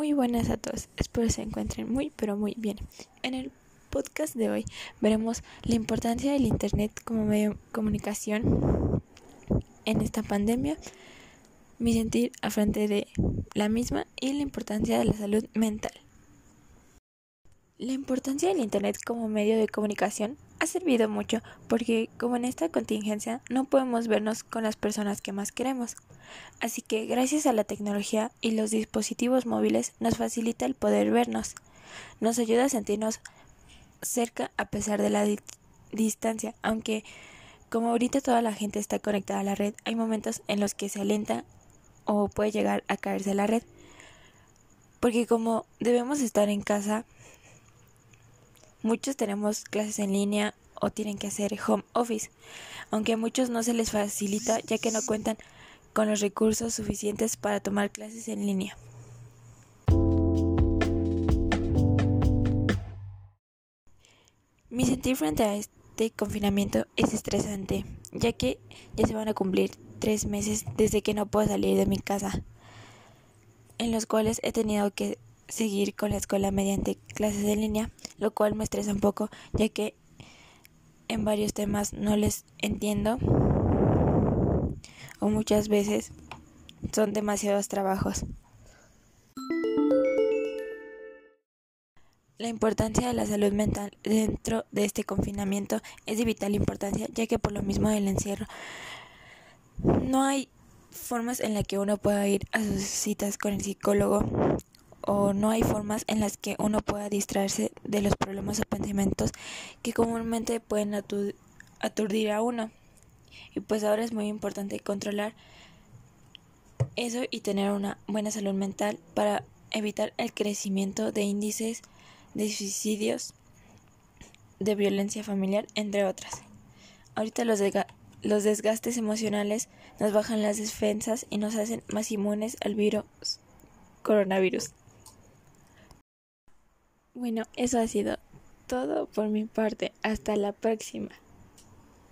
Muy buenas a todos, espero se encuentren muy pero muy bien. En el podcast de hoy veremos la importancia del Internet como medio de comunicación en esta pandemia, mi sentir a frente de la misma y la importancia de la salud mental. La importancia del Internet como medio de comunicación ha servido mucho porque como en esta contingencia no podemos vernos con las personas que más queremos. Así que gracias a la tecnología y los dispositivos móviles nos facilita el poder vernos. Nos ayuda a sentirnos cerca a pesar de la distancia, aunque como ahorita toda la gente está conectada a la red, hay momentos en los que se alenta o puede llegar a caerse la red. Porque como debemos estar en casa, Muchos tenemos clases en línea o tienen que hacer home office, aunque a muchos no se les facilita ya que no cuentan con los recursos suficientes para tomar clases en línea. Mi sentir frente a este confinamiento es estresante, ya que ya se van a cumplir tres meses desde que no puedo salir de mi casa, en los cuales he tenido que seguir con la escuela mediante clases en línea, lo cual me estresa un poco, ya que en varios temas no les entiendo o muchas veces son demasiados trabajos. La importancia de la salud mental dentro de este confinamiento es de vital importancia, ya que por lo mismo del encierro no hay formas en las que uno pueda ir a sus citas con el psicólogo o no hay formas en las que uno pueda distraerse de los problemas o pensamientos que comúnmente pueden aturdir a uno. Y pues ahora es muy importante controlar eso y tener una buena salud mental para evitar el crecimiento de índices de suicidios, de violencia familiar, entre otras. Ahorita los, los desgastes emocionales nos bajan las defensas y nos hacen más inmunes al virus coronavirus. Bueno, eso ha sido todo por mi parte. Hasta la próxima.